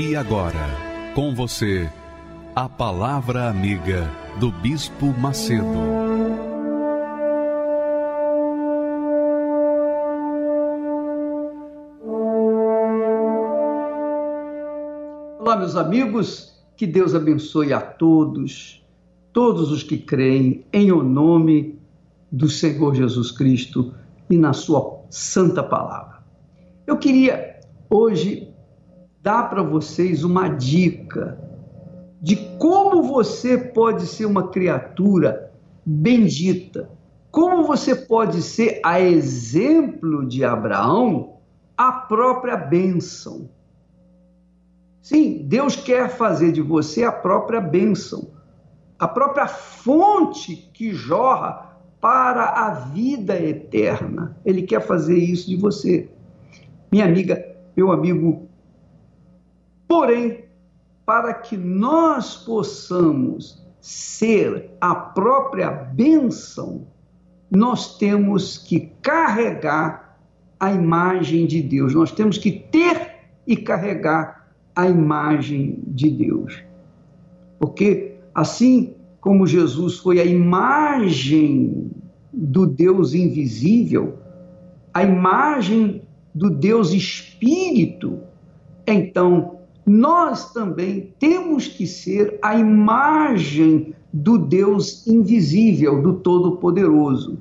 E agora, com você, a Palavra Amiga do Bispo Macedo. Olá, meus amigos, que Deus abençoe a todos, todos os que creem em o nome do Senhor Jesus Cristo e na Sua Santa Palavra. Eu queria hoje dar para vocês uma dica de como você pode ser uma criatura bendita, como você pode ser, a exemplo de Abraão, a própria bênção. Sim, Deus quer fazer de você a própria bênção, a própria fonte que jorra para a vida eterna. Ele quer fazer isso de você. Minha amiga, meu amigo, Porém, para que nós possamos ser a própria bênção, nós temos que carregar a imagem de Deus, nós temos que ter e carregar a imagem de Deus. Porque assim como Jesus foi a imagem do Deus invisível, a imagem do Deus Espírito, então nós também temos que ser a imagem do Deus invisível, do Todo-Poderoso.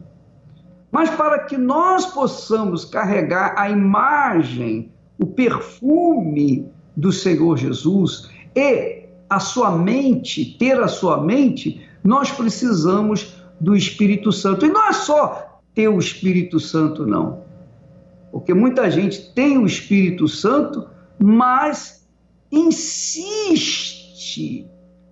Mas para que nós possamos carregar a imagem, o perfume do Senhor Jesus e a sua mente, ter a sua mente, nós precisamos do Espírito Santo. E não é só ter o Espírito Santo, não. Porque muita gente tem o Espírito Santo, mas insiste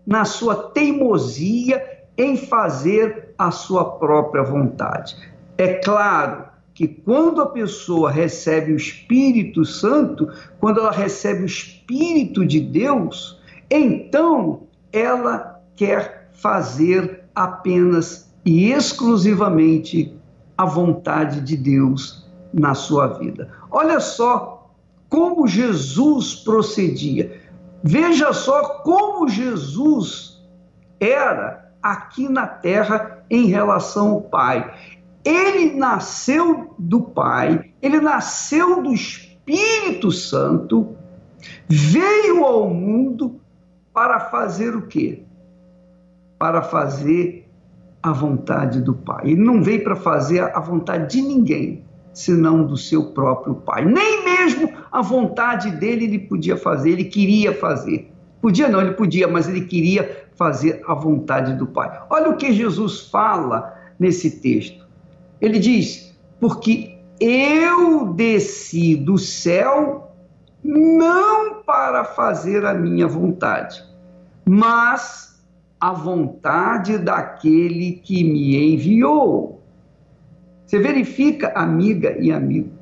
na sua teimosia em fazer a sua própria vontade. É claro que quando a pessoa recebe o Espírito Santo, quando ela recebe o Espírito de Deus, então ela quer fazer apenas e exclusivamente a vontade de Deus na sua vida. Olha só como Jesus procedia. Veja só como Jesus era aqui na terra em relação ao Pai. Ele nasceu do Pai, ele nasceu do Espírito Santo, veio ao mundo para fazer o quê? Para fazer a vontade do Pai. Ele não veio para fazer a vontade de ninguém senão do seu próprio Pai. Nem mesmo a vontade dele ele podia fazer, ele queria fazer. Podia não, ele podia, mas ele queria fazer a vontade do Pai. Olha o que Jesus fala nesse texto. Ele diz: Porque eu desci do céu não para fazer a minha vontade, mas a vontade daquele que me enviou. Você verifica, amiga e amigo,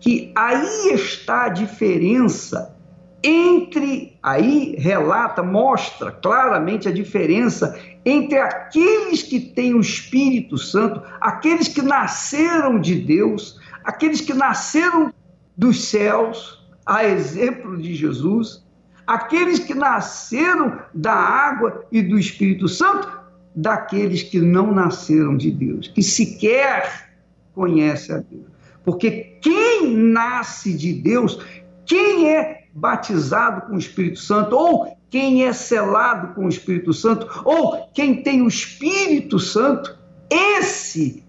que aí está a diferença entre, aí relata, mostra claramente a diferença entre aqueles que têm o Espírito Santo, aqueles que nasceram de Deus, aqueles que nasceram dos céus, a exemplo de Jesus, aqueles que nasceram da água e do Espírito Santo, daqueles que não nasceram de Deus, que sequer conhecem a Deus. Porque quem nasce de Deus, quem é batizado com o Espírito Santo, ou quem é selado com o Espírito Santo, ou quem tem o Espírito Santo, esse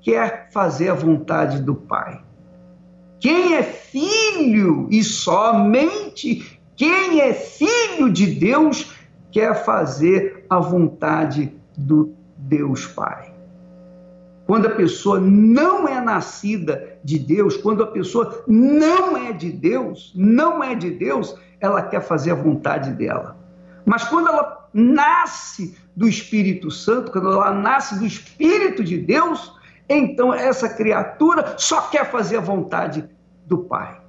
quer fazer a vontade do Pai. Quem é filho e somente quem é filho de Deus quer fazer a vontade do Deus Pai. Quando a pessoa não é nascida de Deus, quando a pessoa não é de Deus, não é de Deus, ela quer fazer a vontade dela. Mas quando ela nasce do Espírito Santo, quando ela nasce do Espírito de Deus, então essa criatura só quer fazer a vontade do Pai.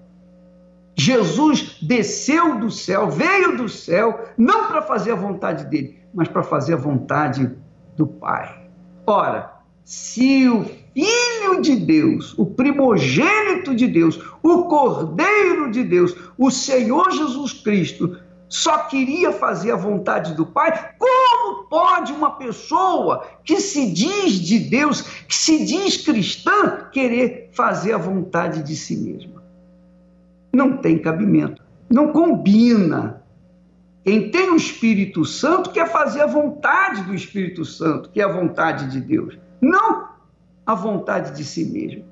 Jesus desceu do céu, veio do céu, não para fazer a vontade dele, mas para fazer a vontade do Pai. Ora, se o Filho de Deus, o primogênito de Deus, o Cordeiro de Deus, o Senhor Jesus Cristo, só queria fazer a vontade do Pai, como pode uma pessoa que se diz de Deus, que se diz cristã, querer fazer a vontade de si mesma? Não tem cabimento, não combina. Quem tem o Espírito Santo quer fazer a vontade do Espírito Santo, que é a vontade de Deus, não a vontade de si mesmo.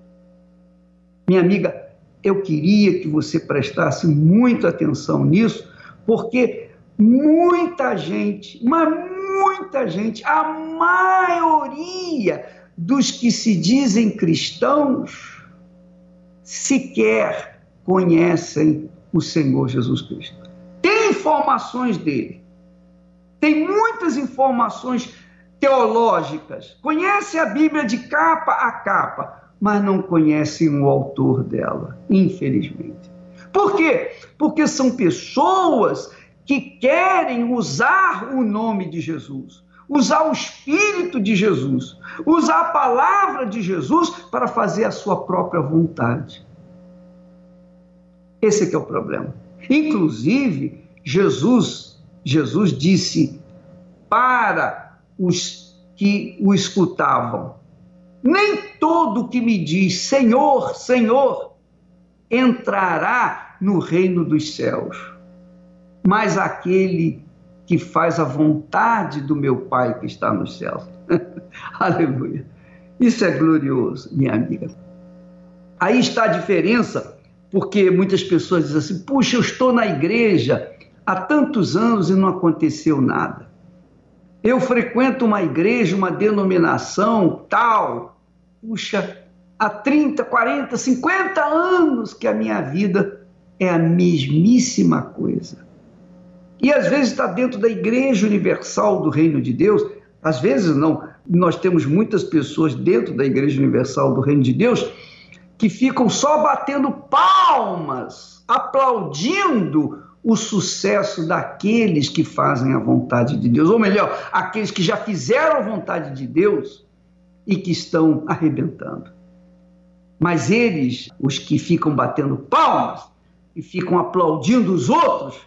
Minha amiga, eu queria que você prestasse muita atenção nisso, porque muita gente, mas muita gente, a maioria dos que se dizem cristãos, sequer conhecem o Senhor Jesus Cristo. Tem informações dele, tem muitas informações teológicas, conhece a Bíblia de capa a capa, mas não conhecem o autor dela, infelizmente. Por quê? Porque são pessoas que querem usar o nome de Jesus, usar o Espírito de Jesus, usar a palavra de Jesus para fazer a sua própria vontade. Esse é o problema. Inclusive, Jesus, Jesus disse para os que o escutavam: Nem todo que me diz Senhor, Senhor, entrará no reino dos céus, mas aquele que faz a vontade do meu Pai que está nos céus. Aleluia. Isso é glorioso, minha amiga. Aí está a diferença porque muitas pessoas dizem assim: puxa, eu estou na igreja há tantos anos e não aconteceu nada. Eu frequento uma igreja, uma denominação tal, puxa, há 30, 40, 50 anos que a minha vida é a mesmíssima coisa. E às vezes está dentro da Igreja Universal do Reino de Deus, às vezes não. Nós temos muitas pessoas dentro da Igreja Universal do Reino de Deus que ficam só batendo palmas, aplaudindo o sucesso daqueles que fazem a vontade de Deus, ou melhor, aqueles que já fizeram a vontade de Deus e que estão arrebentando. Mas eles, os que ficam batendo palmas e ficam aplaudindo os outros,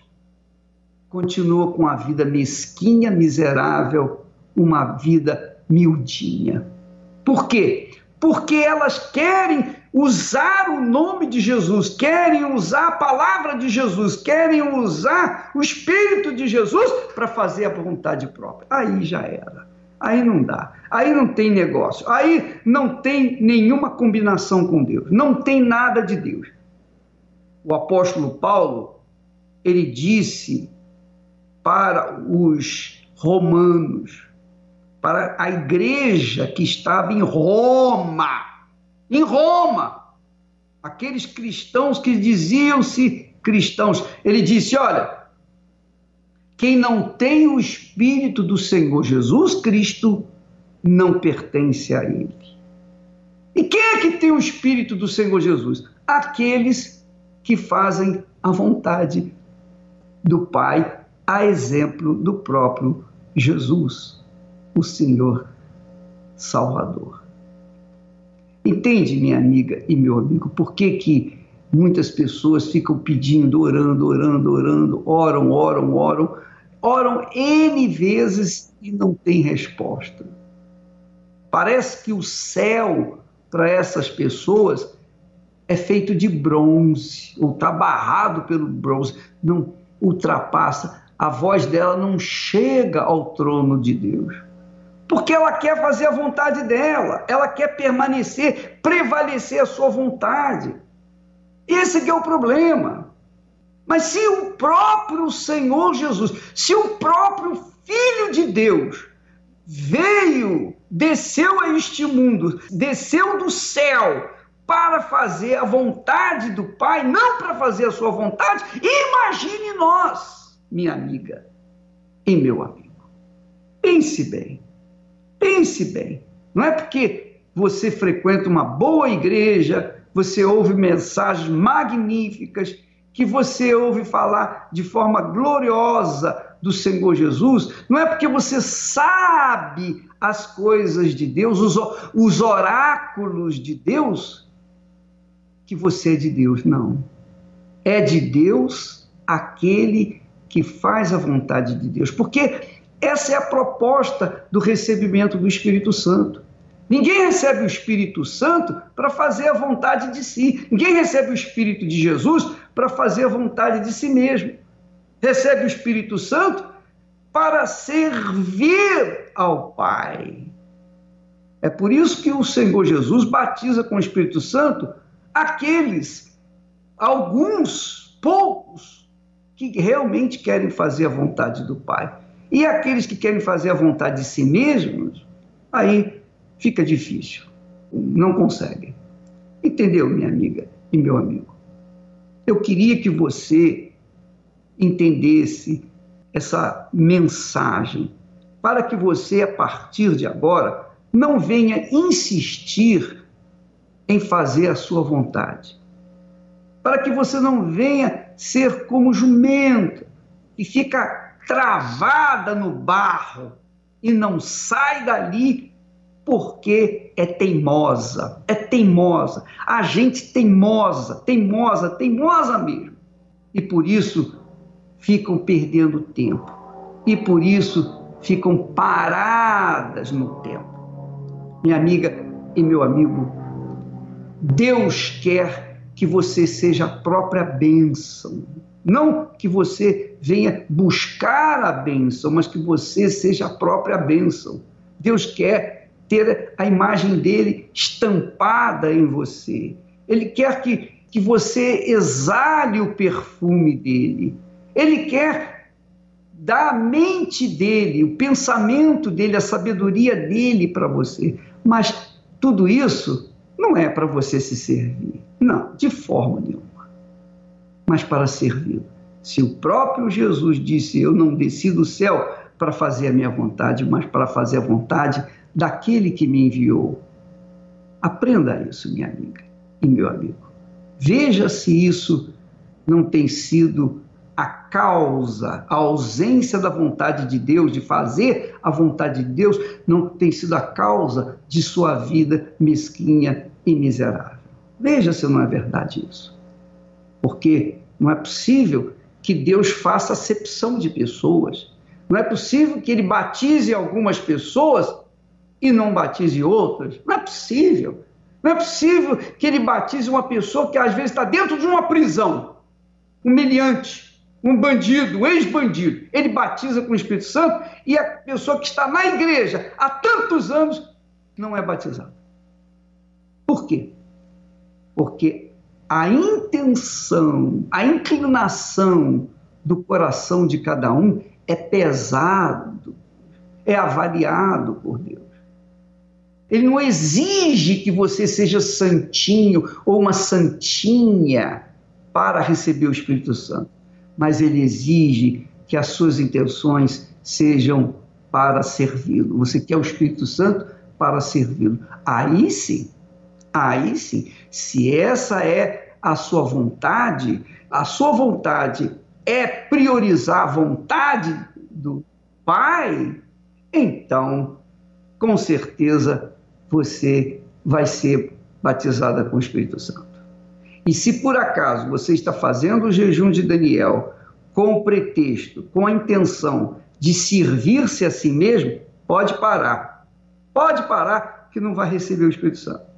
continuam com a vida mesquinha, miserável, uma vida miudinha. Por quê? Porque elas querem usar o nome de Jesus, querem usar a palavra de Jesus, querem usar o Espírito de Jesus para fazer a vontade própria. Aí já era. Aí não dá. Aí não tem negócio. Aí não tem nenhuma combinação com Deus. Não tem nada de Deus. O apóstolo Paulo, ele disse para os romanos, para a igreja que estava em Roma, em Roma. Aqueles cristãos que diziam-se cristãos. Ele disse: Olha, quem não tem o Espírito do Senhor Jesus Cristo não pertence a Ele. E quem é que tem o Espírito do Senhor Jesus? Aqueles que fazem a vontade do Pai, a exemplo do próprio Jesus, o Senhor Salvador. Entende, minha amiga e meu amigo, por que, que muitas pessoas ficam pedindo, orando, orando, orando, oram, oram, oram, oram N vezes e não tem resposta? Parece que o céu para essas pessoas é feito de bronze, ou está barrado pelo bronze, não ultrapassa, a voz dela não chega ao trono de Deus porque ela quer fazer a vontade dela, ela quer permanecer, prevalecer a sua vontade. Esse é o problema. Mas se o próprio Senhor Jesus, se o próprio Filho de Deus veio desceu a este mundo, desceu do céu para fazer a vontade do Pai, não para fazer a sua vontade. Imagine nós, minha amiga e meu amigo. Pense bem, pense bem. Não é porque você frequenta uma boa igreja, você ouve mensagens magníficas, que você ouve falar de forma gloriosa do Senhor Jesus, não é porque você sabe as coisas de Deus, os, os oráculos de Deus, que você é de Deus. Não. É de Deus aquele que faz a vontade de Deus. Porque essa é a proposta do recebimento do Espírito Santo. Ninguém recebe o Espírito Santo para fazer a vontade de si. Ninguém recebe o Espírito de Jesus para fazer a vontade de si mesmo. Recebe o Espírito Santo para servir ao Pai. É por isso que o Senhor Jesus batiza com o Espírito Santo aqueles, alguns, poucos, que realmente querem fazer a vontade do Pai. E aqueles que querem fazer a vontade de si mesmos, aí fica difícil, não conseguem. Entendeu, minha amiga e meu amigo? Eu queria que você entendesse essa mensagem, para que você, a partir de agora, não venha insistir em fazer a sua vontade. Para que você não venha ser como jumenta, que fica travada no barro e não sai dali porque é teimosa, é teimosa. A gente teimosa, teimosa, teimosa mesmo. E por isso ficam perdendo tempo. E por isso ficam paradas no tempo. Minha amiga e meu amigo, Deus quer que você seja a própria bênção. Não que você venha buscar a bênção, mas que você seja a própria bênção. Deus quer ter a imagem dele estampada em você. Ele quer que, que você exale o perfume dele. Ele quer dar a mente dele, o pensamento dele, a sabedoria dele para você. Mas tudo isso não é para você se servir. Não, de forma nenhuma. Mas para servir. Se o próprio Jesus disse: Eu não desci do céu para fazer a minha vontade, mas para fazer a vontade daquele que me enviou. Aprenda isso, minha amiga e meu amigo. Veja se isso não tem sido a causa, a ausência da vontade de Deus, de fazer a vontade de Deus, não tem sido a causa de sua vida mesquinha e miserável. Veja se não é verdade isso. Porque não é possível que Deus faça acepção de pessoas. Não é possível que ele batize algumas pessoas e não batize outras? Não é possível. Não é possível que ele batize uma pessoa que às vezes está dentro de uma prisão, humilhante, um bandido, um ex-bandido. Ele batiza com o Espírito Santo e a pessoa que está na igreja há tantos anos não é batizada. Por quê? Porque a intenção, a inclinação do coração de cada um é pesado, é avaliado por Deus. Ele não exige que você seja santinho ou uma santinha para receber o Espírito Santo, mas ele exige que as suas intenções sejam para servi-lo. Você quer o Espírito Santo para servi-lo. Aí sim, aí sim, se essa é a sua vontade, a sua vontade é priorizar a vontade do Pai, então, com certeza, você vai ser batizada com o Espírito Santo. E se por acaso você está fazendo o jejum de Daniel com o pretexto, com a intenção de servir-se a si mesmo, pode parar. Pode parar que não vai receber o Espírito Santo.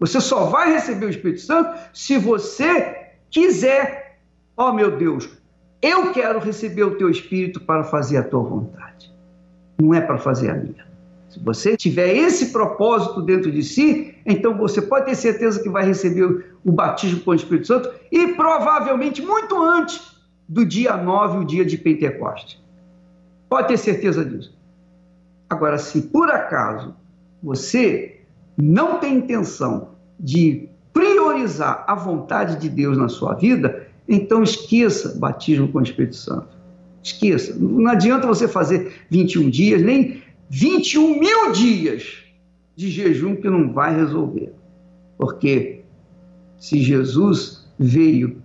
Você só vai receber o Espírito Santo se você quiser. Ó oh, meu Deus, eu quero receber o teu Espírito para fazer a tua vontade. Não é para fazer a minha. Se você tiver esse propósito dentro de si, então você pode ter certeza que vai receber o batismo com o Espírito Santo e provavelmente muito antes do dia 9, o dia de Pentecoste. Pode ter certeza disso. Agora, se por acaso você não tem intenção de priorizar a vontade de Deus na sua vida, então esqueça batismo com o Espírito Santo. Esqueça. Não adianta você fazer 21 dias, nem 21 mil dias de jejum que não vai resolver. Porque se Jesus veio,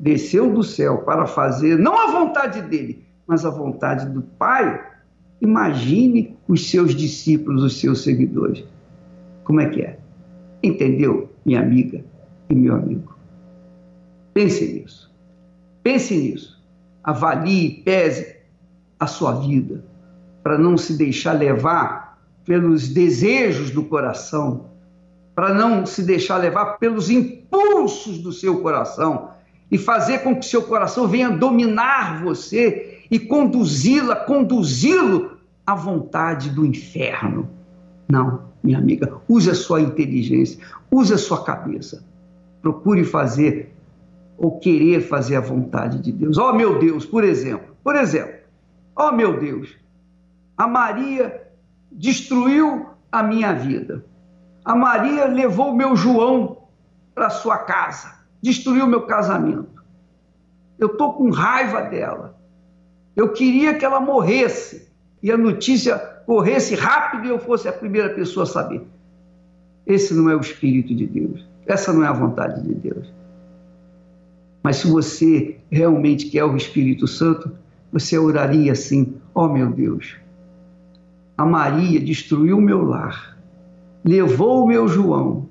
desceu do céu para fazer não a vontade dele, mas a vontade do Pai, imagine os seus discípulos, os seus seguidores. Como é que é? Entendeu, minha amiga e meu amigo? Pense nisso. Pense nisso. Avalie, pese a sua vida, para não se deixar levar pelos desejos do coração, para não se deixar levar pelos impulsos do seu coração e fazer com que seu coração venha dominar você e conduzi-la, conduzi-lo à vontade do inferno. Não, minha amiga, use a sua inteligência, use a sua cabeça. Procure fazer ou querer fazer a vontade de Deus. Oh, meu Deus, por exemplo, por exemplo, oh, meu Deus, a Maria destruiu a minha vida. A Maria levou o meu João para sua casa, destruiu meu casamento. Eu estou com raiva dela. Eu queria que ela morresse e a notícia corresse rápido e eu fosse a primeira pessoa a saber. Esse não é o Espírito de Deus. Essa não é a vontade de Deus. Mas se você realmente quer o Espírito Santo, você oraria assim: ó oh, meu Deus, a Maria destruiu o meu lar, levou o meu João,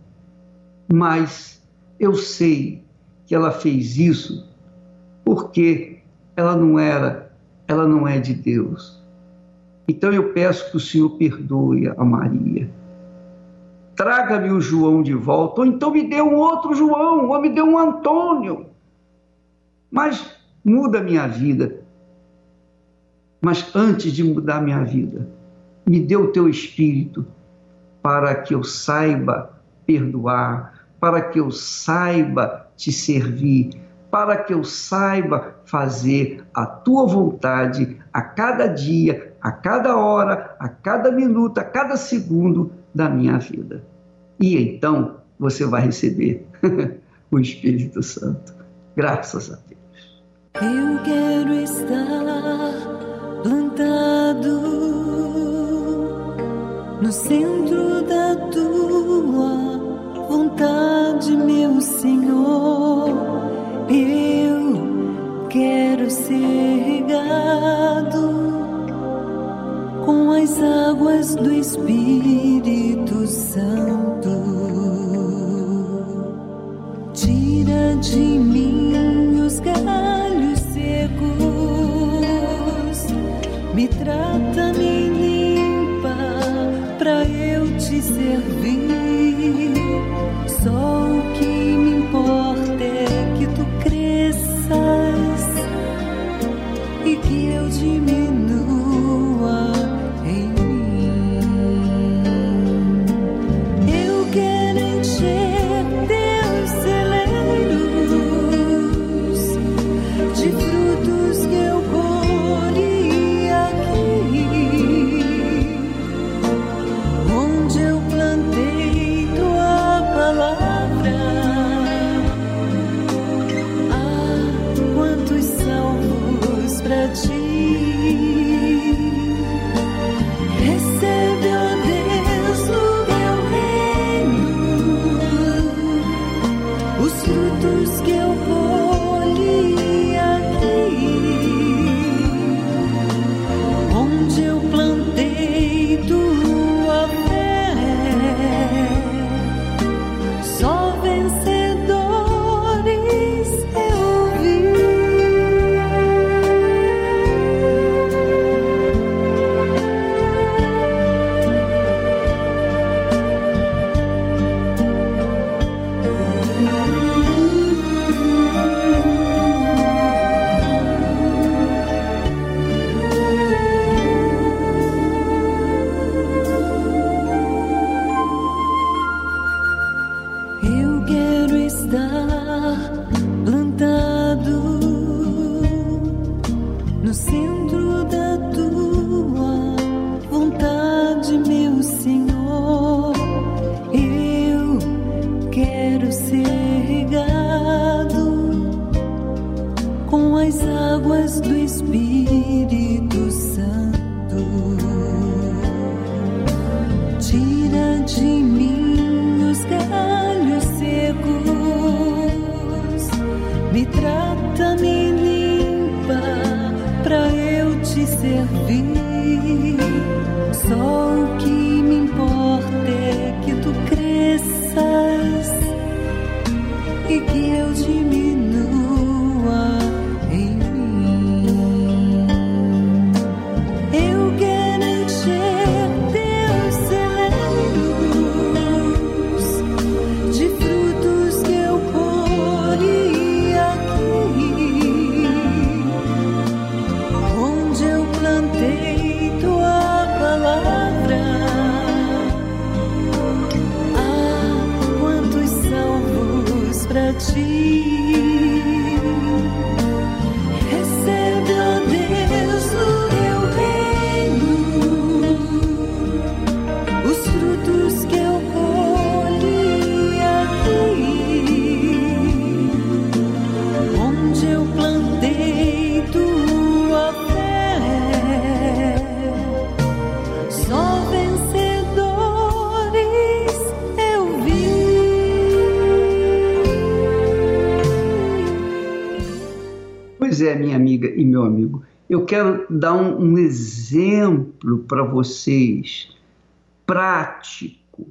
mas eu sei que ela fez isso porque ela não era, ela não é de Deus. Então eu peço que o Senhor perdoe a Maria. Traga-me o João de volta, ou então me dê um outro João, ou me dê um Antônio. Mas muda minha vida. Mas antes de mudar minha vida, me dê o teu espírito para que eu saiba perdoar, para que eu saiba te servir, para que eu saiba fazer a tua vontade a cada dia, a cada hora, a cada minuto, a cada segundo da minha vida. E então você vai receber o Espírito Santo. Graças a Deus. Eu quero estar plantado no centro da tua vontade, meu Senhor. Eu quero ser regado com as águas do Espírito Santo. Tira de mim os galhos secos, me trata, me limpa, pra eu te servir. Só te servir. Só o que me importa é que tu cresças e que eu diminua Minha amiga e meu amigo, eu quero dar um, um exemplo para vocês prático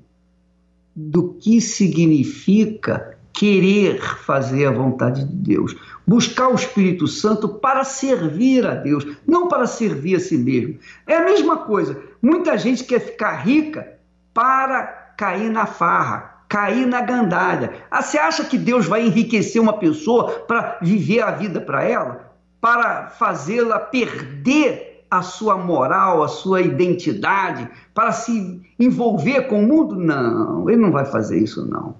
do que significa querer fazer a vontade de Deus, buscar o Espírito Santo para servir a Deus, não para servir a si mesmo. É a mesma coisa. Muita gente quer ficar rica para cair na farra, cair na gandalha. Ah, você acha que Deus vai enriquecer uma pessoa para viver a vida para ela? Para fazê-la perder a sua moral, a sua identidade, para se envolver com o mundo? Não, ele não vai fazer isso, não.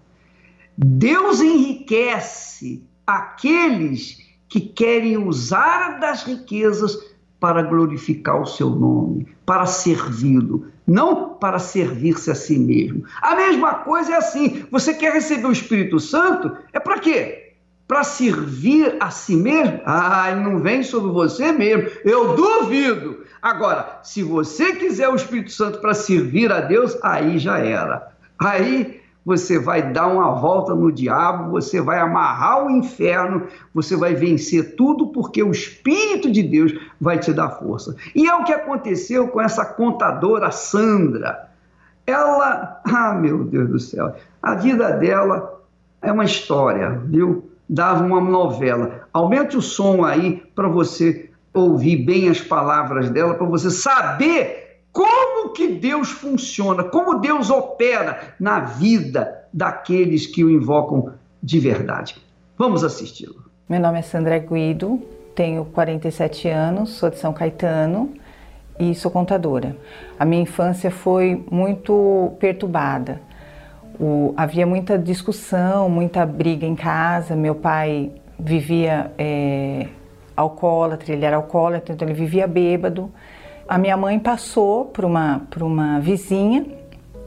Deus enriquece aqueles que querem usar das riquezas para glorificar o seu nome, para servi-lo, não para servir-se a si mesmo. A mesma coisa é assim: você quer receber o Espírito Santo? É para quê? Para servir a si mesmo? Ah, não vem sobre você mesmo. Eu duvido. Agora, se você quiser o Espírito Santo para servir a Deus, aí já era. Aí você vai dar uma volta no diabo, você vai amarrar o inferno, você vai vencer tudo porque o Espírito de Deus vai te dar força. E é o que aconteceu com essa contadora Sandra. Ela, ah meu Deus do céu, a vida dela é uma história, viu? Dava uma novela. Aumente o som aí para você ouvir bem as palavras dela, para você saber como que Deus funciona, como Deus opera na vida daqueles que o invocam de verdade. Vamos assisti-lo. Meu nome é Sandra Guido, tenho 47 anos, sou de São Caetano e sou contadora. A minha infância foi muito perturbada. O, havia muita discussão, muita briga em casa. Meu pai vivia é, alcoólatra, ele era alcoólatra, então ele vivia bêbado. A minha mãe passou por uma, por uma vizinha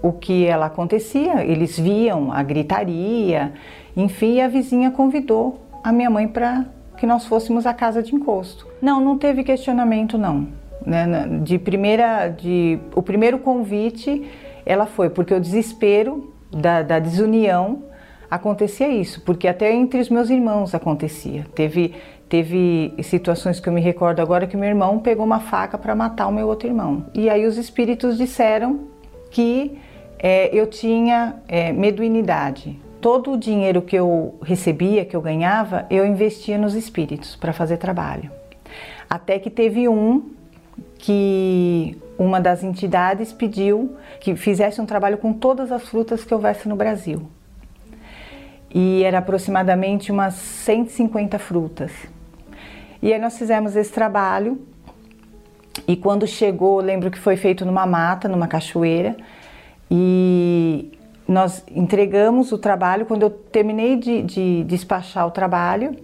o que ela acontecia, eles viam a gritaria, enfim, a vizinha convidou a minha mãe para que nós fôssemos à casa de encosto. Não, não teve questionamento não. Né? De primeira, de o primeiro convite, ela foi porque o desespero da, da desunião acontecia isso, porque até entre os meus irmãos acontecia. Teve Teve situações que eu me recordo agora que meu irmão pegou uma faca para matar o meu outro irmão. E aí os espíritos disseram que é, eu tinha é, mediunidade. Todo o dinheiro que eu recebia, que eu ganhava, eu investia nos espíritos para fazer trabalho. Até que teve um que uma das entidades pediu que fizesse um trabalho com todas as frutas que houvesse no Brasil. E era aproximadamente umas 150 frutas. E aí nós fizemos esse trabalho. E quando chegou, lembro que foi feito numa mata, numa cachoeira, e nós entregamos o trabalho. Quando eu terminei de, de despachar o trabalho,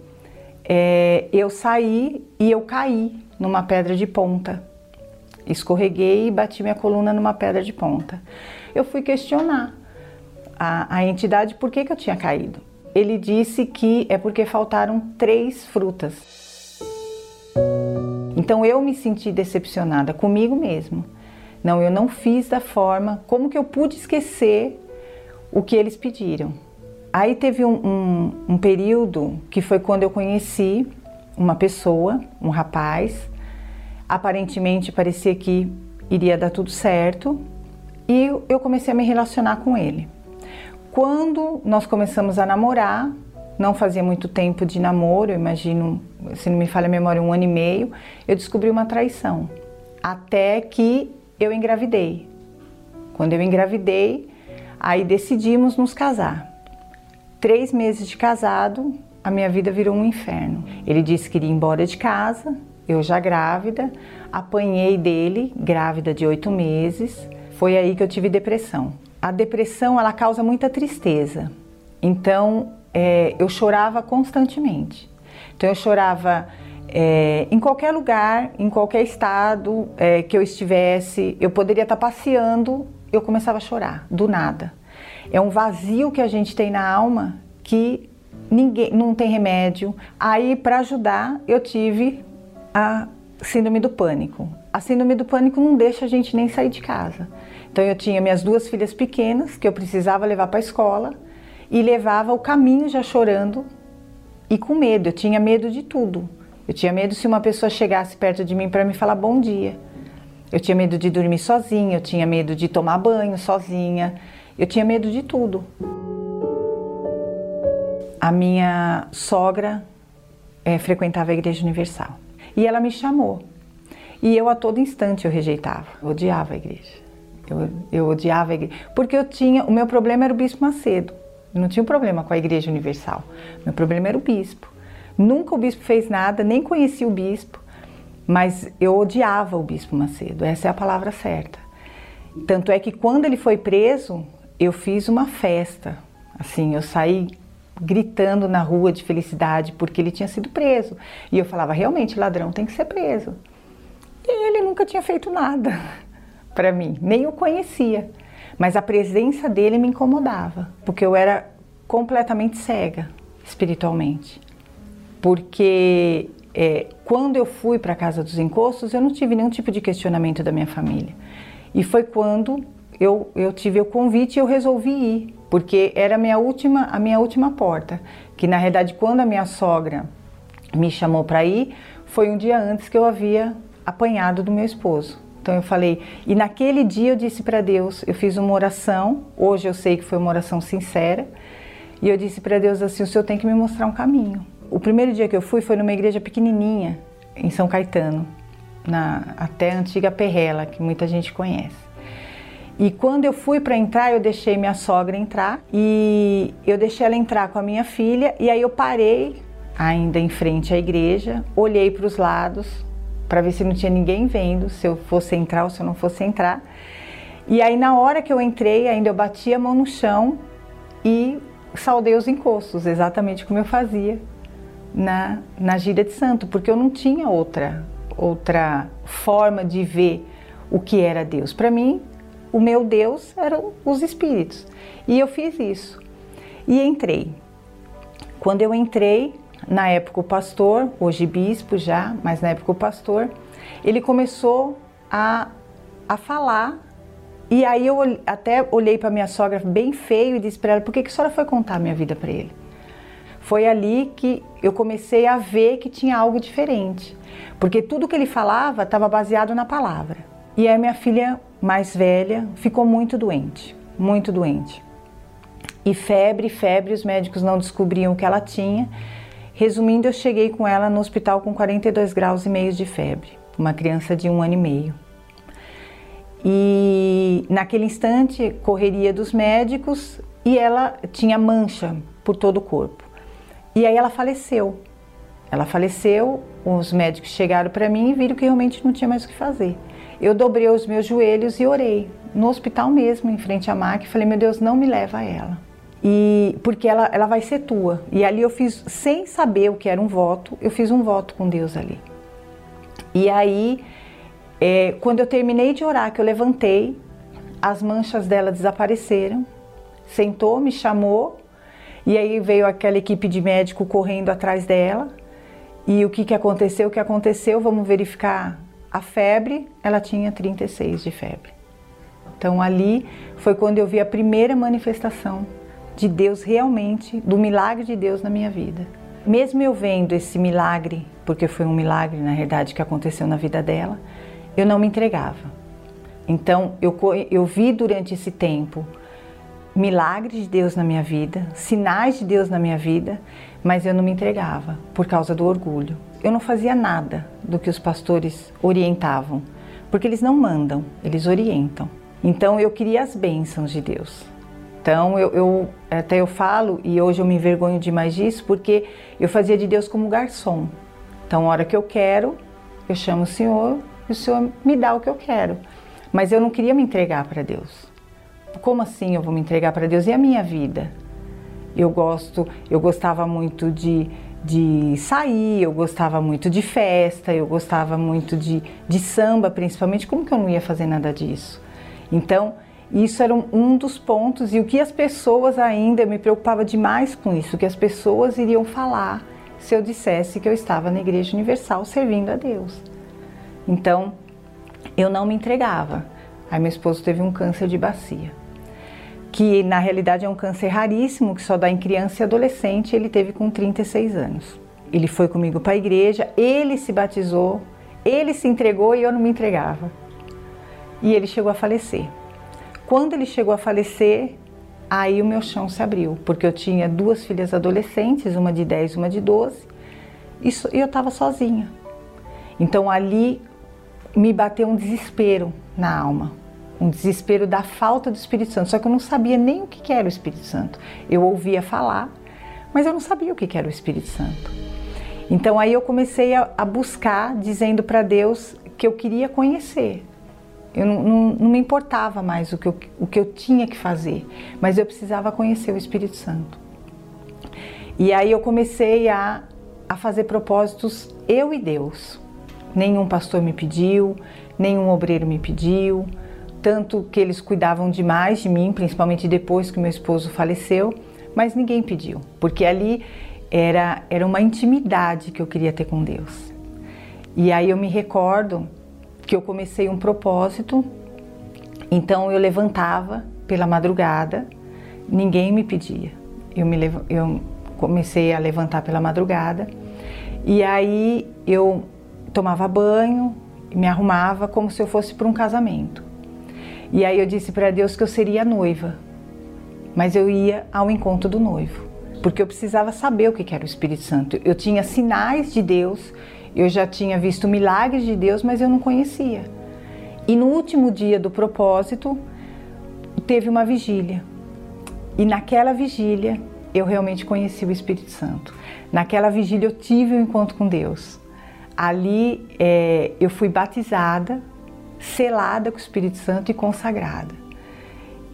é, eu saí e eu caí numa pedra de ponta. Escorreguei e bati minha coluna numa pedra de ponta. Eu fui questionar a, a entidade por que, que eu tinha caído. Ele disse que é porque faltaram três frutas. Então eu me senti decepcionada comigo mesmo. Não, eu não fiz da forma. Como que eu pude esquecer o que eles pediram? Aí teve um, um, um período que foi quando eu conheci uma pessoa, um rapaz. Aparentemente parecia que iria dar tudo certo e eu comecei a me relacionar com ele. Quando nós começamos a namorar, não fazia muito tempo de namoro, imagino, se não me falha a memória, um ano e meio, eu descobri uma traição. Até que eu engravidei. Quando eu engravidei, aí decidimos nos casar. Três meses de casado, a minha vida virou um inferno. Ele disse que iria embora de casa, eu já grávida, apanhei dele, grávida de oito meses. Foi aí que eu tive depressão. A depressão ela causa muita tristeza. Então é, eu chorava constantemente. Então eu chorava é, em qualquer lugar, em qualquer estado é, que eu estivesse, eu poderia estar passeando, eu começava a chorar do nada. É um vazio que a gente tem na alma que ninguém não tem remédio. Aí para ajudar, eu tive a síndrome do pânico. A síndrome do pânico não deixa a gente nem sair de casa. Então eu tinha minhas duas filhas pequenas que eu precisava levar para a escola e levava o caminho já chorando e com medo. Eu tinha medo de tudo. Eu tinha medo se uma pessoa chegasse perto de mim para me falar bom dia. Eu tinha medo de dormir sozinha, eu tinha medo de tomar banho sozinha. Eu tinha medo de tudo. A minha sogra é, frequentava a Igreja Universal e ela me chamou. E eu a todo instante eu rejeitava, eu odiava a igreja. Eu, eu odiava a igreja. Porque eu tinha, o meu problema era o Bispo Macedo. Eu não tinha um problema com a Igreja Universal. Meu problema era o bispo. Nunca o bispo fez nada, nem conheci o bispo, mas eu odiava o Bispo Macedo. Essa é a palavra certa. Tanto é que quando ele foi preso, eu fiz uma festa. Assim, eu saí gritando na rua de felicidade porque ele tinha sido preso. E eu falava, realmente, ladrão tem que ser preso. E ele nunca tinha feito nada para mim, nem o conhecia. Mas a presença dele me incomodava, porque eu era completamente cega espiritualmente. Porque é, quando eu fui para a casa dos encostos, eu não tive nenhum tipo de questionamento da minha família. E foi quando eu, eu tive o convite e eu resolvi ir, porque era a minha última, a minha última porta. Que na realidade, quando a minha sogra me chamou para ir, foi um dia antes que eu havia apanhado do meu esposo. Então eu falei, e naquele dia eu disse para Deus, eu fiz uma oração, hoje eu sei que foi uma oração sincera, e eu disse para Deus assim: o Senhor tem que me mostrar um caminho. O primeiro dia que eu fui foi numa igreja pequenininha, em São Caetano, na até a antiga Perrela, que muita gente conhece. E quando eu fui para entrar, eu deixei minha sogra entrar e eu deixei ela entrar com a minha filha e aí eu parei ainda em frente à igreja, olhei para os lados para ver se não tinha ninguém vendo, se eu fosse entrar ou se eu não fosse entrar. E aí na hora que eu entrei, ainda eu bati a mão no chão e saudei os encostos, exatamente como eu fazia na, na gira de santo, porque eu não tinha outra outra forma de ver o que era Deus. Para mim, o meu Deus eram os espíritos. E eu fiz isso. E entrei. Quando eu entrei, na época o pastor, hoje bispo já, mas na época o pastor, ele começou a, a falar. E aí eu até olhei para minha sogra bem feio e disse para ela: por que, que a senhora foi contar a minha vida para ele? Foi ali que eu comecei a ver que tinha algo diferente, porque tudo que ele falava estava baseado na palavra. E aí minha filha mais velha ficou muito doente, muito doente. E febre, febre, os médicos não descobriam o que ela tinha. Resumindo, eu cheguei com ela no hospital com 42 graus e meio de febre, uma criança de um ano e meio. E naquele instante, correria dos médicos e ela tinha mancha por todo o corpo. E aí ela faleceu. Ela faleceu, os médicos chegaram para mim e viram que realmente não tinha mais o que fazer. Eu dobrei os meus joelhos e orei, no hospital mesmo, em frente à máquina, falei: "Meu Deus, não me leva a ela". E porque ela, ela vai ser tua. E ali eu fiz, sem saber o que era um voto, eu fiz um voto com Deus ali. E aí, é, quando eu terminei de orar, que eu levantei, as manchas dela desapareceram, sentou, me chamou, e aí veio aquela equipe de médico correndo atrás dela. E o que, que aconteceu? O que aconteceu? Vamos verificar a febre. Ela tinha 36 de febre. Então ali foi quando eu vi a primeira manifestação de Deus realmente, do milagre de Deus na minha vida. Mesmo eu vendo esse milagre, porque foi um milagre na verdade que aconteceu na vida dela, eu não me entregava. Então eu, eu vi durante esse tempo milagres de Deus na minha vida, sinais de Deus na minha vida, mas eu não me entregava por causa do orgulho. Eu não fazia nada do que os pastores orientavam, porque eles não mandam, eles orientam. Então eu queria as bênçãos de Deus. Então eu, eu até eu falo e hoje eu me envergonho demais disso porque eu fazia de Deus como garçom. Então a hora que eu quero, eu chamo o Senhor e o Senhor me dá o que eu quero. Mas eu não queria me entregar para Deus. Como assim eu vou me entregar para Deus? E a minha vida? Eu gosto, eu gostava muito de, de sair, eu gostava muito de festa, eu gostava muito de, de samba, principalmente. Como que eu não ia fazer nada disso? Então, isso era um, um dos pontos, e o que as pessoas ainda, eu me preocupava demais com isso, o que as pessoas iriam falar se eu dissesse que eu estava na Igreja Universal servindo a Deus. Então, eu não me entregava. Aí meu esposo teve um câncer de bacia, que na realidade é um câncer raríssimo, que só dá em criança e adolescente, ele teve com 36 anos. Ele foi comigo para a igreja, ele se batizou, ele se entregou e eu não me entregava. E ele chegou a falecer. Quando ele chegou a falecer, aí o meu chão se abriu, porque eu tinha duas filhas adolescentes, uma de 10 e uma de 12, e eu estava sozinha. Então ali me bateu um desespero na alma, um desespero da falta do Espírito Santo. Só que eu não sabia nem o que era o Espírito Santo. Eu ouvia falar, mas eu não sabia o que era o Espírito Santo. Então aí eu comecei a, a buscar, dizendo para Deus que eu queria conhecer. Eu não, não, não, me importava mais o que, eu, o que eu tinha que fazer, mas eu precisava conhecer o Espírito Santo. E aí eu comecei a, a fazer propósitos eu e Deus. Nenhum pastor me pediu, nenhum obreiro me pediu, tanto que eles cuidavam demais de mim, principalmente depois que meu esposo faleceu, mas ninguém pediu, porque ali era, era uma intimidade que eu queria ter com Deus. E aí eu me recordo que eu comecei um propósito, então eu levantava pela madrugada, ninguém me pedia. Eu, me, eu comecei a levantar pela madrugada e aí eu tomava banho, me arrumava como se eu fosse para um casamento. E aí eu disse para Deus que eu seria noiva, mas eu ia ao encontro do noivo, porque eu precisava saber o que era o Espírito Santo. Eu tinha sinais de Deus, eu já tinha visto milagres de Deus, mas eu não conhecia. E no último dia do propósito, teve uma vigília. E naquela vigília, eu realmente conheci o Espírito Santo. Naquela vigília, eu tive um encontro com Deus. Ali é, eu fui batizada, selada com o Espírito Santo e consagrada.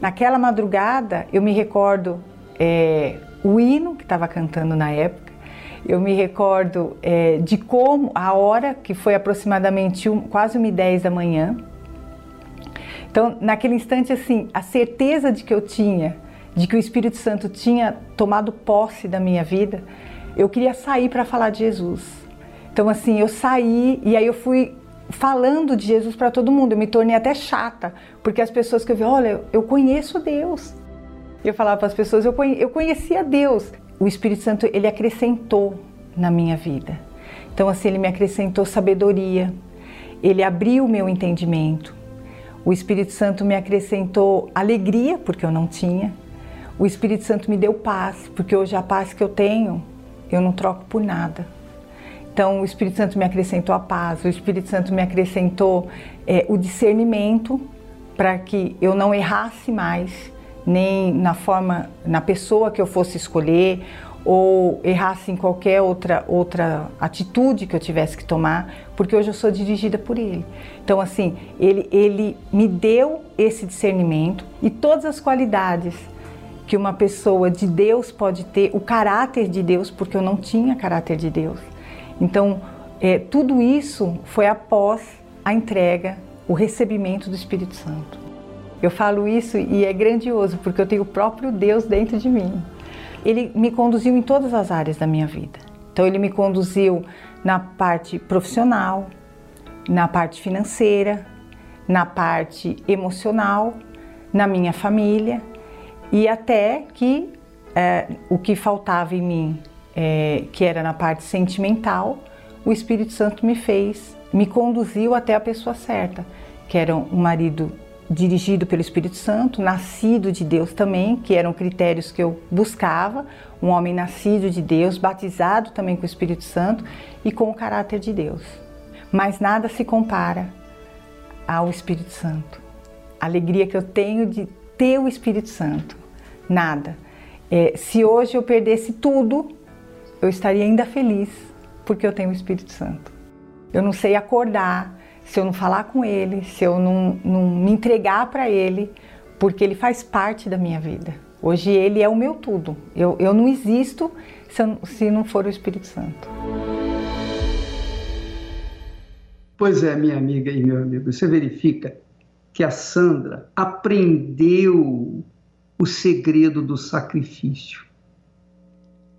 Naquela madrugada eu me recordo é, o hino que estava cantando na época, eu me recordo é, de como, a hora, que foi aproximadamente um, quase uma e dez da manhã. Então, naquele instante, assim, a certeza de que eu tinha, de que o Espírito Santo tinha tomado posse da minha vida, eu queria sair para falar de Jesus. Então, assim, eu saí e aí eu fui falando de Jesus para todo mundo. Eu me tornei até chata, porque as pessoas que eu vi, olha, eu conheço Deus. Eu falava para as pessoas, eu, eu conhecia Deus. O Espírito Santo, ele acrescentou na minha vida. Então, assim, ele me acrescentou sabedoria, ele abriu o meu entendimento. O Espírito Santo me acrescentou alegria, porque eu não tinha. O Espírito Santo me deu paz, porque hoje a paz que eu tenho, eu não troco por nada. Então, o Espírito Santo me acrescentou a paz, o Espírito Santo me acrescentou é, o discernimento para que eu não errasse mais, nem na forma, na pessoa que eu fosse escolher, ou errasse em qualquer outra, outra atitude que eu tivesse que tomar, porque hoje eu sou dirigida por Ele. Então, assim, Ele, ele me deu esse discernimento e todas as qualidades que uma pessoa de Deus pode ter, o caráter de Deus, porque eu não tinha caráter de Deus. Então, é, tudo isso foi após a entrega, o recebimento do Espírito Santo. Eu falo isso e é grandioso porque eu tenho o próprio Deus dentro de mim. Ele me conduziu em todas as áreas da minha vida. Então ele me conduziu na parte profissional, na parte financeira, na parte emocional, na minha família e até que é, o que faltava em mim, é, que era na parte sentimental, o Espírito Santo me fez, me conduziu até a pessoa certa, que era um marido dirigido pelo Espírito Santo, nascido de Deus também, que eram critérios que eu buscava, um homem nascido de Deus, batizado também com o Espírito Santo e com o caráter de Deus. Mas nada se compara ao Espírito Santo. A alegria que eu tenho de ter o Espírito Santo, nada. É, se hoje eu perdesse tudo, eu estaria ainda feliz porque eu tenho o Espírito Santo. Eu não sei acordar, se eu não falar com Ele, se eu não, não me entregar para Ele, porque Ele faz parte da minha vida. Hoje Ele é o meu tudo. Eu, eu não existo se, eu, se não for o Espírito Santo. Pois é, minha amiga e meu amigo, você verifica que a Sandra aprendeu o segredo do sacrifício.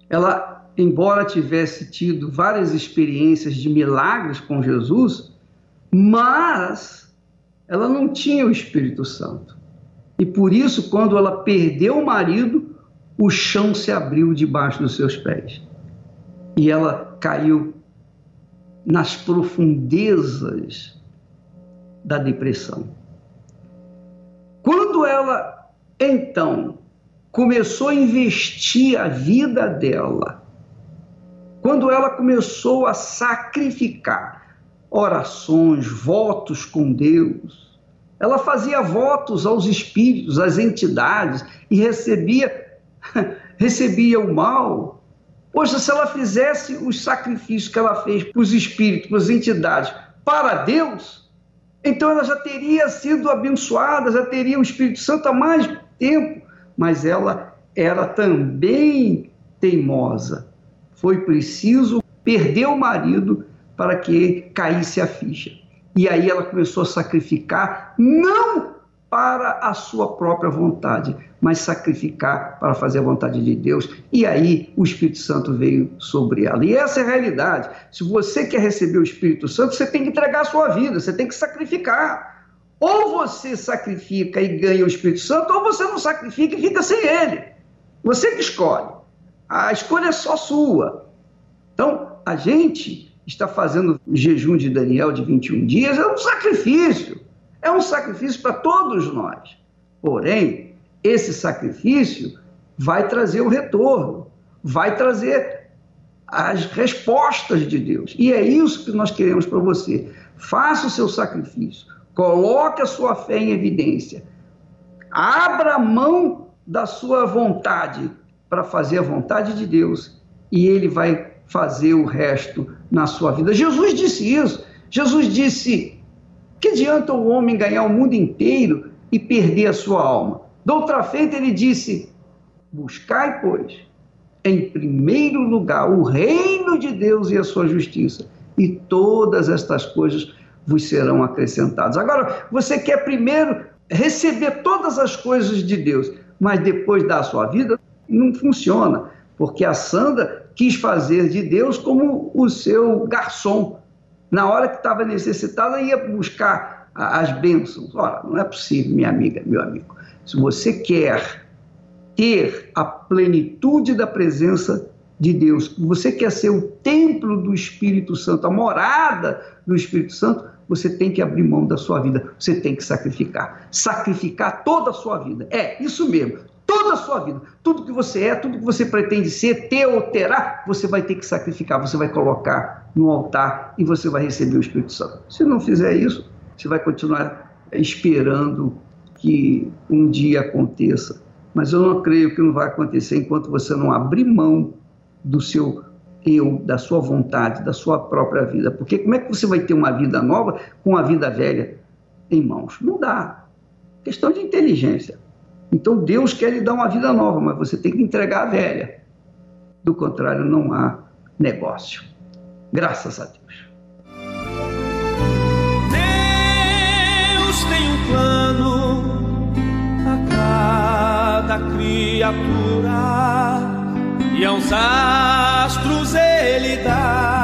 Ela, embora tivesse tido várias experiências de milagres com Jesus, mas ela não tinha o Espírito Santo. E por isso, quando ela perdeu o marido, o chão se abriu debaixo dos seus pés. E ela caiu nas profundezas da depressão. Quando ela, então, começou a investir a vida dela, quando ela começou a sacrificar, orações, votos com Deus. Ela fazia votos aos espíritos, às entidades e recebia recebia o mal. Poxa, se ela fizesse os sacrifícios que ela fez para os espíritos, para as entidades, para Deus, então ela já teria sido abençoada, já teria o Espírito Santo há mais tempo. Mas ela era também teimosa. Foi preciso perder o marido para que caísse a ficha. E aí ela começou a sacrificar, não para a sua própria vontade, mas sacrificar para fazer a vontade de Deus. E aí o Espírito Santo veio sobre ela. E essa é a realidade. Se você quer receber o Espírito Santo, você tem que entregar a sua vida, você tem que sacrificar. Ou você sacrifica e ganha o Espírito Santo, ou você não sacrifica e fica sem ele. Você que escolhe. A escolha é só sua. Então, a gente está fazendo o jejum de Daniel de 21 dias, é um sacrifício. É um sacrifício para todos nós. Porém, esse sacrifício vai trazer o retorno, vai trazer as respostas de Deus. E é isso que nós queremos para você. Faça o seu sacrifício, coloque a sua fé em evidência, abra mão da sua vontade para fazer a vontade de Deus e ele vai fazer o resto na sua vida. Jesus disse isso. Jesus disse: que adianta o homem ganhar o mundo inteiro e perder a sua alma? Doutra feita, ele disse: buscai, pois, em primeiro lugar o reino de Deus e a sua justiça, e todas estas coisas vos serão acrescentadas. Agora, você quer primeiro receber todas as coisas de Deus, mas depois dar a sua vida? Não funciona, porque a Sandra quis fazer de Deus como o seu garçom. Na hora que estava necessitada, ia buscar as bênçãos. Ora, não é possível, minha amiga, meu amigo. Se você quer ter a plenitude da presença de Deus, você quer ser o templo do Espírito Santo, a morada do Espírito Santo, você tem que abrir mão da sua vida, você tem que sacrificar. Sacrificar toda a sua vida. É, isso mesmo toda a sua vida. Tudo que você é, tudo que você pretende ser, ter ou terá, você vai ter que sacrificar, você vai colocar no altar e você vai receber o Espírito Santo. Se não fizer isso, você vai continuar esperando que um dia aconteça. Mas eu não creio que não vai acontecer enquanto você não abrir mão do seu eu, da sua vontade, da sua própria vida. Porque como é que você vai ter uma vida nova com a vida velha em mãos? Não dá. Questão de inteligência. Então Deus quer lhe dar uma vida nova, mas você tem que entregar a velha. Do contrário, não há negócio. Graças a Deus. Deus tem um plano cada criatura e aos astros ele dá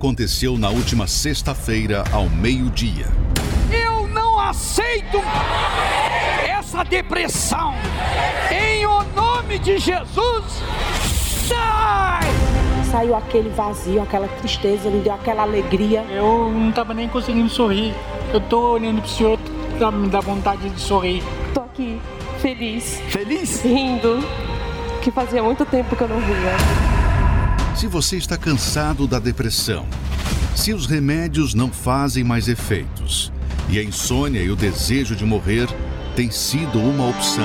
aconteceu na última sexta-feira ao meio-dia. Eu não aceito essa depressão. Em o nome de Jesus, sai! Saiu aquele vazio, aquela tristeza, me deu aquela alegria. Eu não tava nem conseguindo sorrir. Eu tô olhando pro senhor pra me dar vontade de sorrir. Tô aqui, feliz, Feliz? rindo, que fazia muito tempo que eu não ria. Se você está cansado da depressão, se os remédios não fazem mais efeitos e a insônia e o desejo de morrer têm sido uma opção,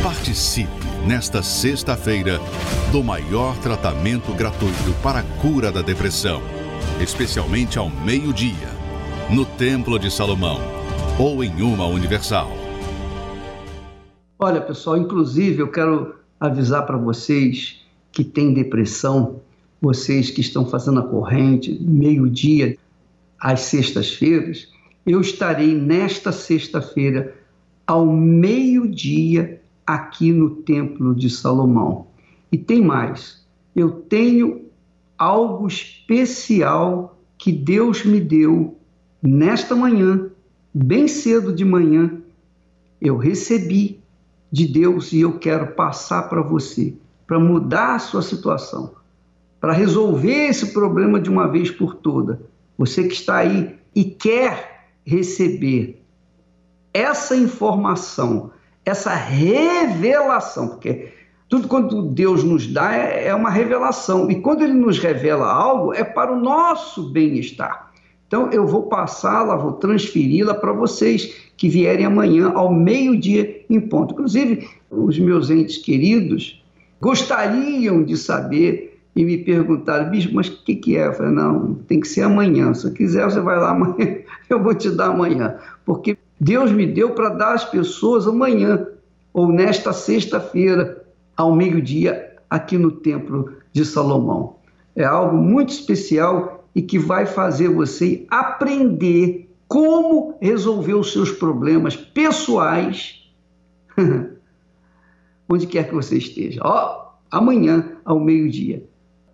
participe nesta sexta-feira do maior tratamento gratuito para a cura da depressão, especialmente ao meio-dia, no Templo de Salomão ou em uma Universal. Olha, pessoal, inclusive eu quero avisar para vocês que têm depressão, vocês que estão fazendo a corrente, meio-dia, às sextas-feiras, eu estarei nesta sexta-feira, ao meio-dia, aqui no Templo de Salomão. E tem mais, eu tenho algo especial que Deus me deu nesta manhã, bem cedo de manhã. Eu recebi de Deus e eu quero passar para você, para mudar a sua situação, para resolver esse problema de uma vez por toda. Você que está aí e quer receber essa informação, essa revelação, porque tudo quanto Deus nos dá é, é uma revelação, e quando Ele nos revela algo, é para o nosso bem-estar. Então, eu vou passá-la, vou transferi-la para vocês que vierem amanhã ao meio-dia em ponto. Inclusive, os meus entes queridos gostariam de saber e me perguntaram, bispo, mas o que, que é? Eu falei, não, tem que ser amanhã. Se quiser, você vai lá amanhã, eu vou te dar amanhã. Porque Deus me deu para dar às pessoas amanhã, ou nesta sexta-feira, ao meio-dia, aqui no Templo de Salomão. É algo muito especial e que vai fazer você aprender como resolver os seus problemas pessoais, onde quer que você esteja. Ó, amanhã, ao meio-dia,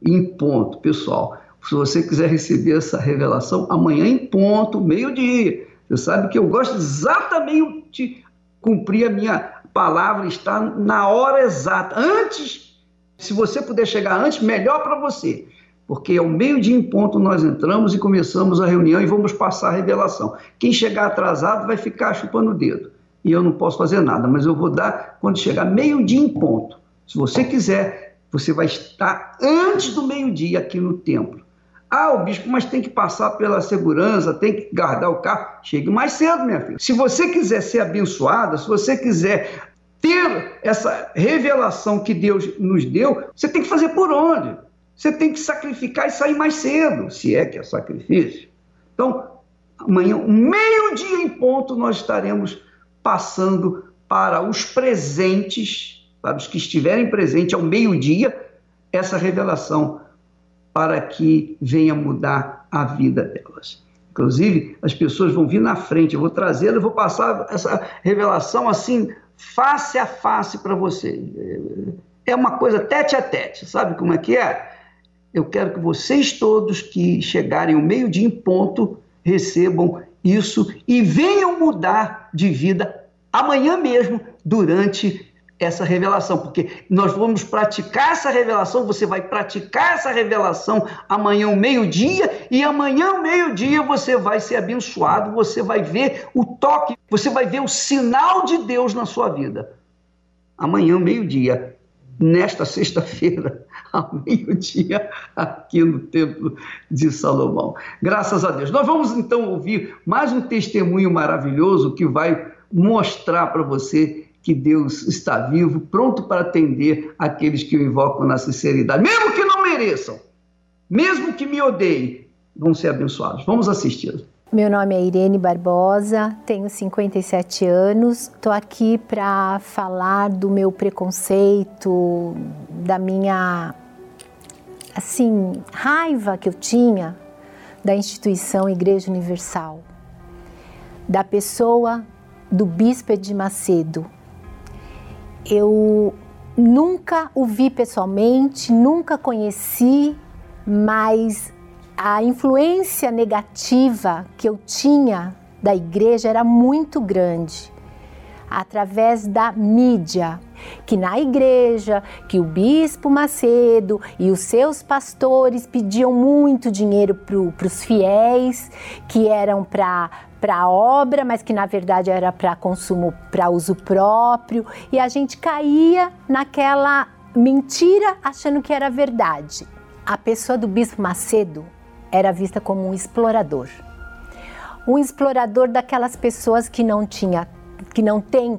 em ponto, pessoal. Se você quiser receber essa revelação, amanhã em ponto, meio-dia. Você sabe que eu gosto exatamente de cumprir a minha palavra, estar na hora exata. Antes, se você puder chegar antes, melhor para você porque ao meio-dia em ponto nós entramos e começamos a reunião e vamos passar a revelação. Quem chegar atrasado vai ficar chupando o dedo. E eu não posso fazer nada, mas eu vou dar quando chegar meio-dia em ponto. Se você quiser, você vai estar antes do meio-dia aqui no templo. Ah, o bispo, mas tem que passar pela segurança, tem que guardar o carro. Chegue mais cedo, minha filha. Se você quiser ser abençoada, se você quiser ter essa revelação que Deus nos deu, você tem que fazer por onde? Você tem que sacrificar e sair mais cedo, se é que é sacrifício. Então, amanhã, meio-dia em ponto, nós estaremos passando para os presentes, para os que estiverem presentes ao meio-dia, essa revelação para que venha mudar a vida delas. Inclusive, as pessoas vão vir na frente, eu vou trazê-la, eu vou passar essa revelação assim, face a face para você. É uma coisa tete a tete, sabe como é que é? eu quero que vocês todos que chegarem ao meio-dia em ponto recebam isso e venham mudar de vida amanhã mesmo durante essa revelação, porque nós vamos praticar essa revelação, você vai praticar essa revelação amanhã meio-dia e amanhã meio-dia você vai ser abençoado, você vai ver o toque, você vai ver o sinal de Deus na sua vida. Amanhã meio-dia, nesta sexta-feira, ao meio-dia, aqui no Templo de Salomão. Graças a Deus. Nós vamos então ouvir mais um testemunho maravilhoso que vai mostrar para você que Deus está vivo, pronto para atender aqueles que o invocam na sinceridade, mesmo que não mereçam, mesmo que me odeiem, vão ser abençoados. Vamos assisti-lo. Meu nome é Irene Barbosa, tenho 57 anos. Estou aqui para falar do meu preconceito, da minha assim raiva que eu tinha da instituição Igreja Universal, da pessoa do Bispo de Macedo. Eu nunca o vi pessoalmente, nunca conheci, mas a influência negativa que eu tinha da igreja era muito grande através da mídia, que na igreja, que o bispo Macedo e os seus pastores pediam muito dinheiro para os fiéis, que eram para para obra, mas que na verdade era para consumo, para uso próprio, e a gente caía naquela mentira achando que era verdade. A pessoa do bispo Macedo era vista como um explorador. Um explorador daquelas pessoas que não, tinha, que não, tem,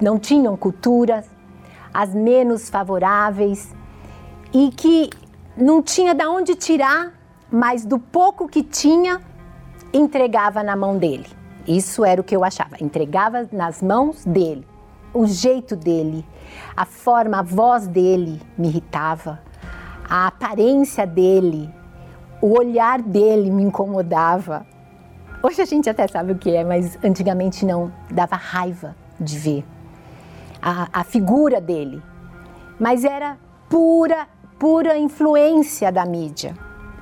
não tinham cultura, as menos favoráveis e que não tinha de onde tirar, mas do pouco que tinha, entregava na mão dele. Isso era o que eu achava, entregava nas mãos dele. o jeito dele, a forma, a voz dele me irritava, a aparência dele, o olhar dele me incomodava. Hoje a gente até sabe o que é, mas antigamente não, dava raiva de ver a, a figura dele. Mas era pura, pura influência da mídia.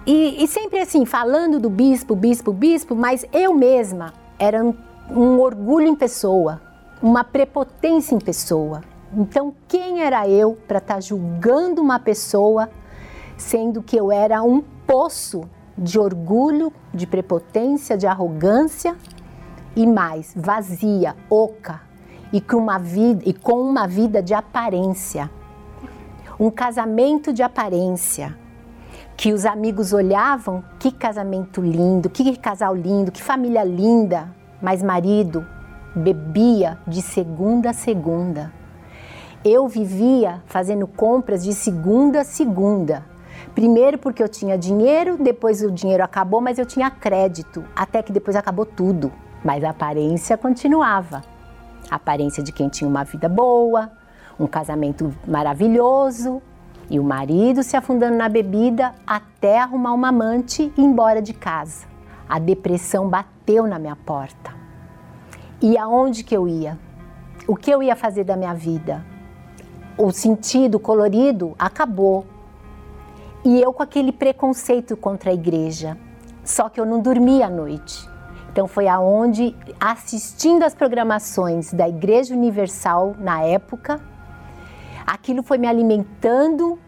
E, e, sempre assim, falando do bispo, bispo, bispo, mas eu mesma era um, um orgulho em pessoa, uma prepotência em pessoa. Então, quem era eu para estar tá julgando uma pessoa, sendo que eu era um poço de orgulho, de prepotência, de arrogância e mais, vazia, oca e com uma vida, e com uma vida de aparência. Um casamento de aparência que os amigos olhavam, que casamento lindo, que casal lindo, que família linda, mas marido bebia de segunda a segunda. Eu vivia fazendo compras de segunda a segunda. Primeiro porque eu tinha dinheiro, depois o dinheiro acabou, mas eu tinha crédito, até que depois acabou tudo. Mas a aparência continuava. A aparência de quem tinha uma vida boa, um casamento maravilhoso, e o marido se afundando na bebida até arrumar uma amante e ir embora de casa. A depressão bateu na minha porta. E aonde que eu ia? O que eu ia fazer da minha vida? O sentido colorido acabou. E eu com aquele preconceito contra a igreja. Só que eu não dormia à noite. Então foi aonde, assistindo às programações da Igreja Universal na época, aquilo foi me alimentando,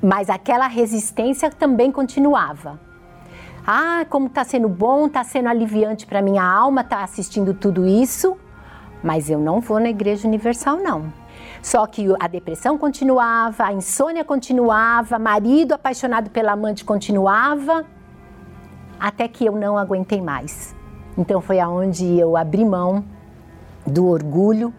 mas aquela resistência também continuava. Ah, como está sendo bom, está sendo aliviante para minha alma, está assistindo tudo isso, mas eu não vou na Igreja Universal, não. Só que a depressão continuava, a insônia continuava, marido apaixonado pela amante continuava, até que eu não aguentei mais. Então foi aonde eu abri mão do orgulho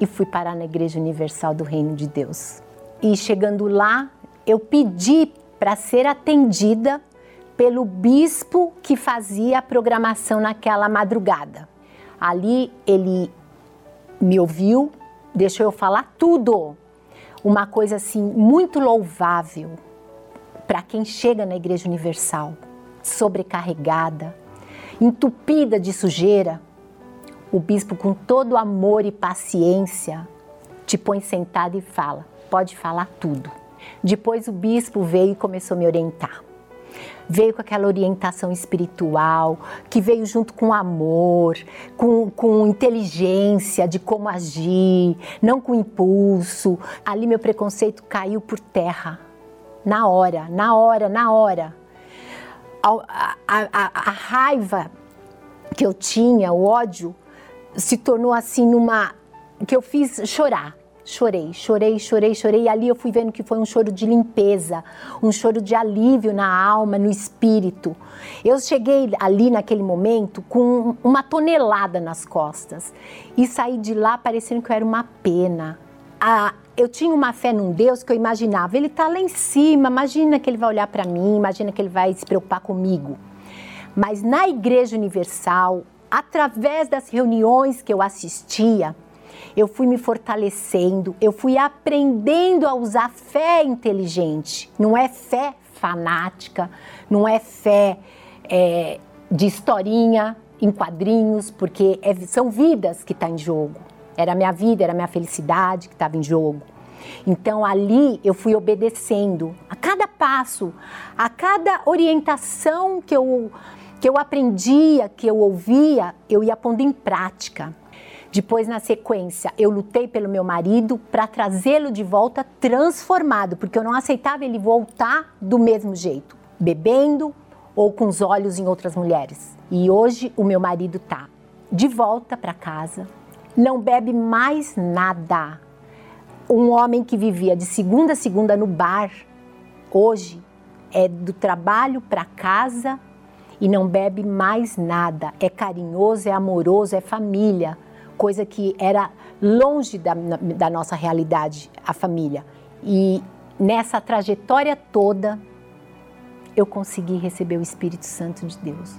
e fui parar na Igreja Universal do Reino de Deus. E chegando lá, eu pedi para ser atendida pelo bispo que fazia a programação naquela madrugada. Ali ele me ouviu, deixou eu falar tudo. Uma coisa assim muito louvável para quem chega na Igreja Universal, sobrecarregada, entupida de sujeira, o bispo, com todo amor e paciência, te põe sentado e fala: pode falar tudo. Depois o bispo veio e começou a me orientar. Veio com aquela orientação espiritual, que veio junto com amor, com, com inteligência de como agir, não com impulso. Ali meu preconceito caiu por terra. Na hora, na hora, na hora. A, a, a, a raiva que eu tinha, o ódio, se tornou assim numa. que eu fiz chorar. Chorei, chorei, chorei, chorei. E ali eu fui vendo que foi um choro de limpeza, um choro de alívio na alma, no espírito. Eu cheguei ali naquele momento com uma tonelada nas costas e saí de lá parecendo que eu era uma pena. Eu tinha uma fé num Deus que eu imaginava, ele está lá em cima, imagina que ele vai olhar para mim, imagina que ele vai se preocupar comigo. Mas na Igreja Universal, através das reuniões que eu assistia, eu fui me fortalecendo, eu fui aprendendo a usar fé inteligente. Não é fé fanática, não é fé é, de historinha em quadrinhos, porque é, são vidas que estão tá em jogo. Era a minha vida, era a minha felicidade que estava em jogo. Então ali eu fui obedecendo a cada passo, a cada orientação que eu que eu aprendia, que eu ouvia, eu ia pondo em prática. Depois, na sequência, eu lutei pelo meu marido para trazê-lo de volta transformado, porque eu não aceitava ele voltar do mesmo jeito, bebendo ou com os olhos em outras mulheres. E hoje o meu marido tá de volta para casa, não bebe mais nada. Um homem que vivia de segunda a segunda no bar, hoje é do trabalho para casa e não bebe mais nada. É carinhoso, é amoroso, é família, coisa que era longe da, da nossa realidade, a família. E nessa trajetória toda, eu consegui receber o Espírito Santo de Deus.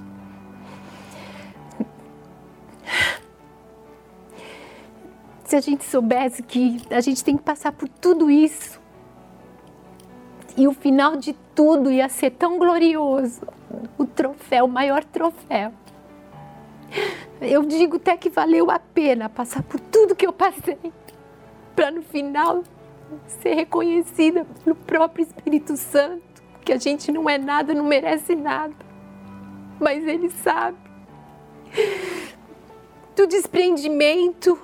Se a gente soubesse que a gente tem que passar por tudo isso e o final de tudo ia ser tão glorioso o troféu, o maior troféu. Eu digo até que valeu a pena passar por tudo que eu passei, para no final ser reconhecida pelo próprio Espírito Santo, que a gente não é nada, não merece nada, mas Ele sabe. Do desprendimento,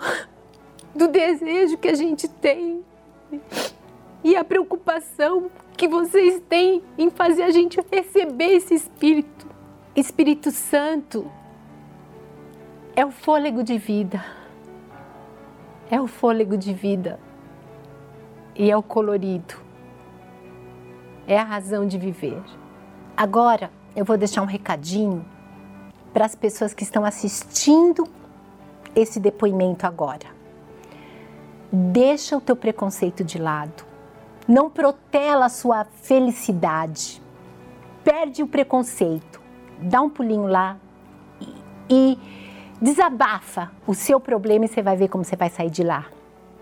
do desejo que a gente tem e a preocupação que vocês têm em fazer a gente receber esse Espírito. Espírito Santo é o fôlego de vida. É o fôlego de vida. E é o colorido. É a razão de viver. Agora, eu vou deixar um recadinho para as pessoas que estão assistindo esse depoimento agora. Deixa o teu preconceito de lado. Não protela a sua felicidade. Perde o preconceito. Dá um pulinho lá e, e desabafa o seu problema e você vai ver como você vai sair de lá.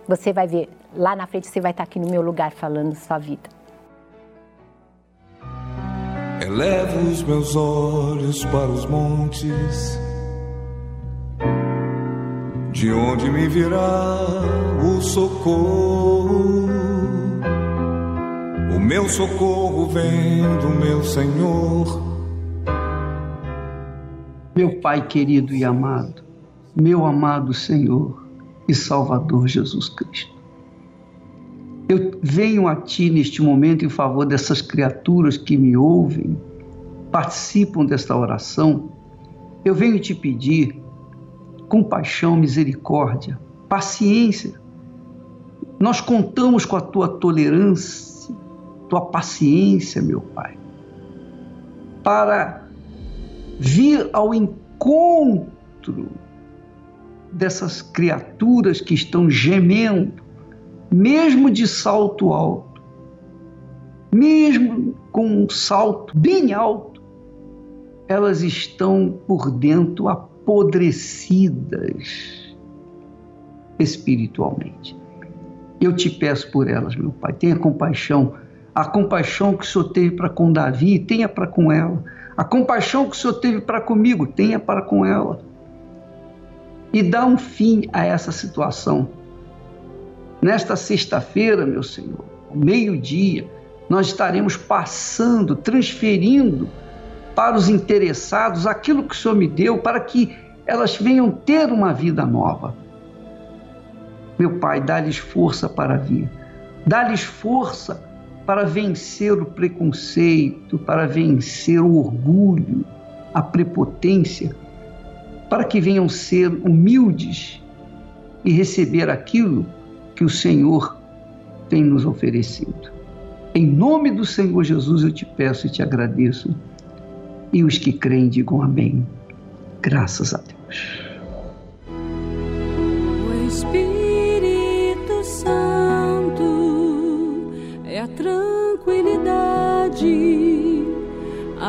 Você vai ver, lá na frente você vai estar aqui no meu lugar falando sua vida. Elevo os meus olhos para os montes, de onde me virá o socorro. O meu socorro vem do meu Senhor meu Pai querido e amado, meu amado Senhor e Salvador Jesus Cristo. Eu venho a Ti neste momento em favor dessas criaturas que me ouvem, participam desta oração. Eu venho te pedir compaixão, misericórdia, paciência. Nós contamos com a Tua tolerância, Tua paciência, meu Pai, para vir ao encontro dessas criaturas que estão gemendo, mesmo de salto alto, mesmo com um salto bem alto, elas estão por dentro apodrecidas espiritualmente. Eu te peço por elas, meu Pai, tenha compaixão. A compaixão que o Senhor teve para com Davi, tenha para com ela a compaixão que o Senhor teve para comigo, tenha para com ela. E dá um fim a essa situação. Nesta sexta-feira, meu Senhor, ao meio-dia, nós estaremos passando, transferindo para os interessados aquilo que o Senhor me deu para que elas venham ter uma vida nova. Meu Pai, dá-lhes força para vir, dá-lhes força para vencer o preconceito, para vencer o orgulho, a prepotência, para que venham ser humildes e receber aquilo que o Senhor tem nos oferecido. Em nome do Senhor Jesus eu te peço e te agradeço. E os que creem digam amém. Graças a Deus.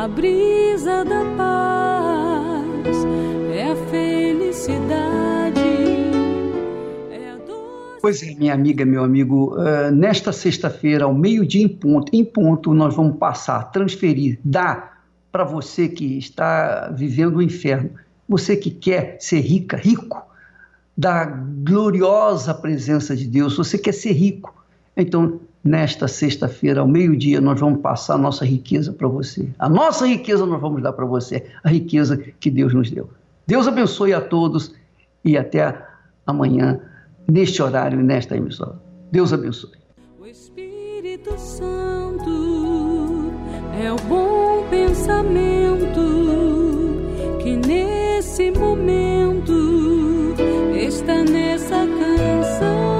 A brisa da paz, é a felicidade. É a doce... Pois é, minha amiga, meu amigo, uh, nesta sexta-feira, ao meio-dia em ponto, em ponto, nós vamos passar, transferir, dar para você que está vivendo o inferno, você que quer ser rica, rico, da gloriosa presença de Deus, você quer ser rico. Então, nesta sexta-feira, ao meio-dia, nós vamos passar a nossa riqueza para você. A nossa riqueza nós vamos dar para você, a riqueza que Deus nos deu. Deus abençoe a todos e até amanhã, neste horário e nesta emissora. Deus abençoe. O Espírito Santo é o bom pensamento que nesse momento está nessa canção.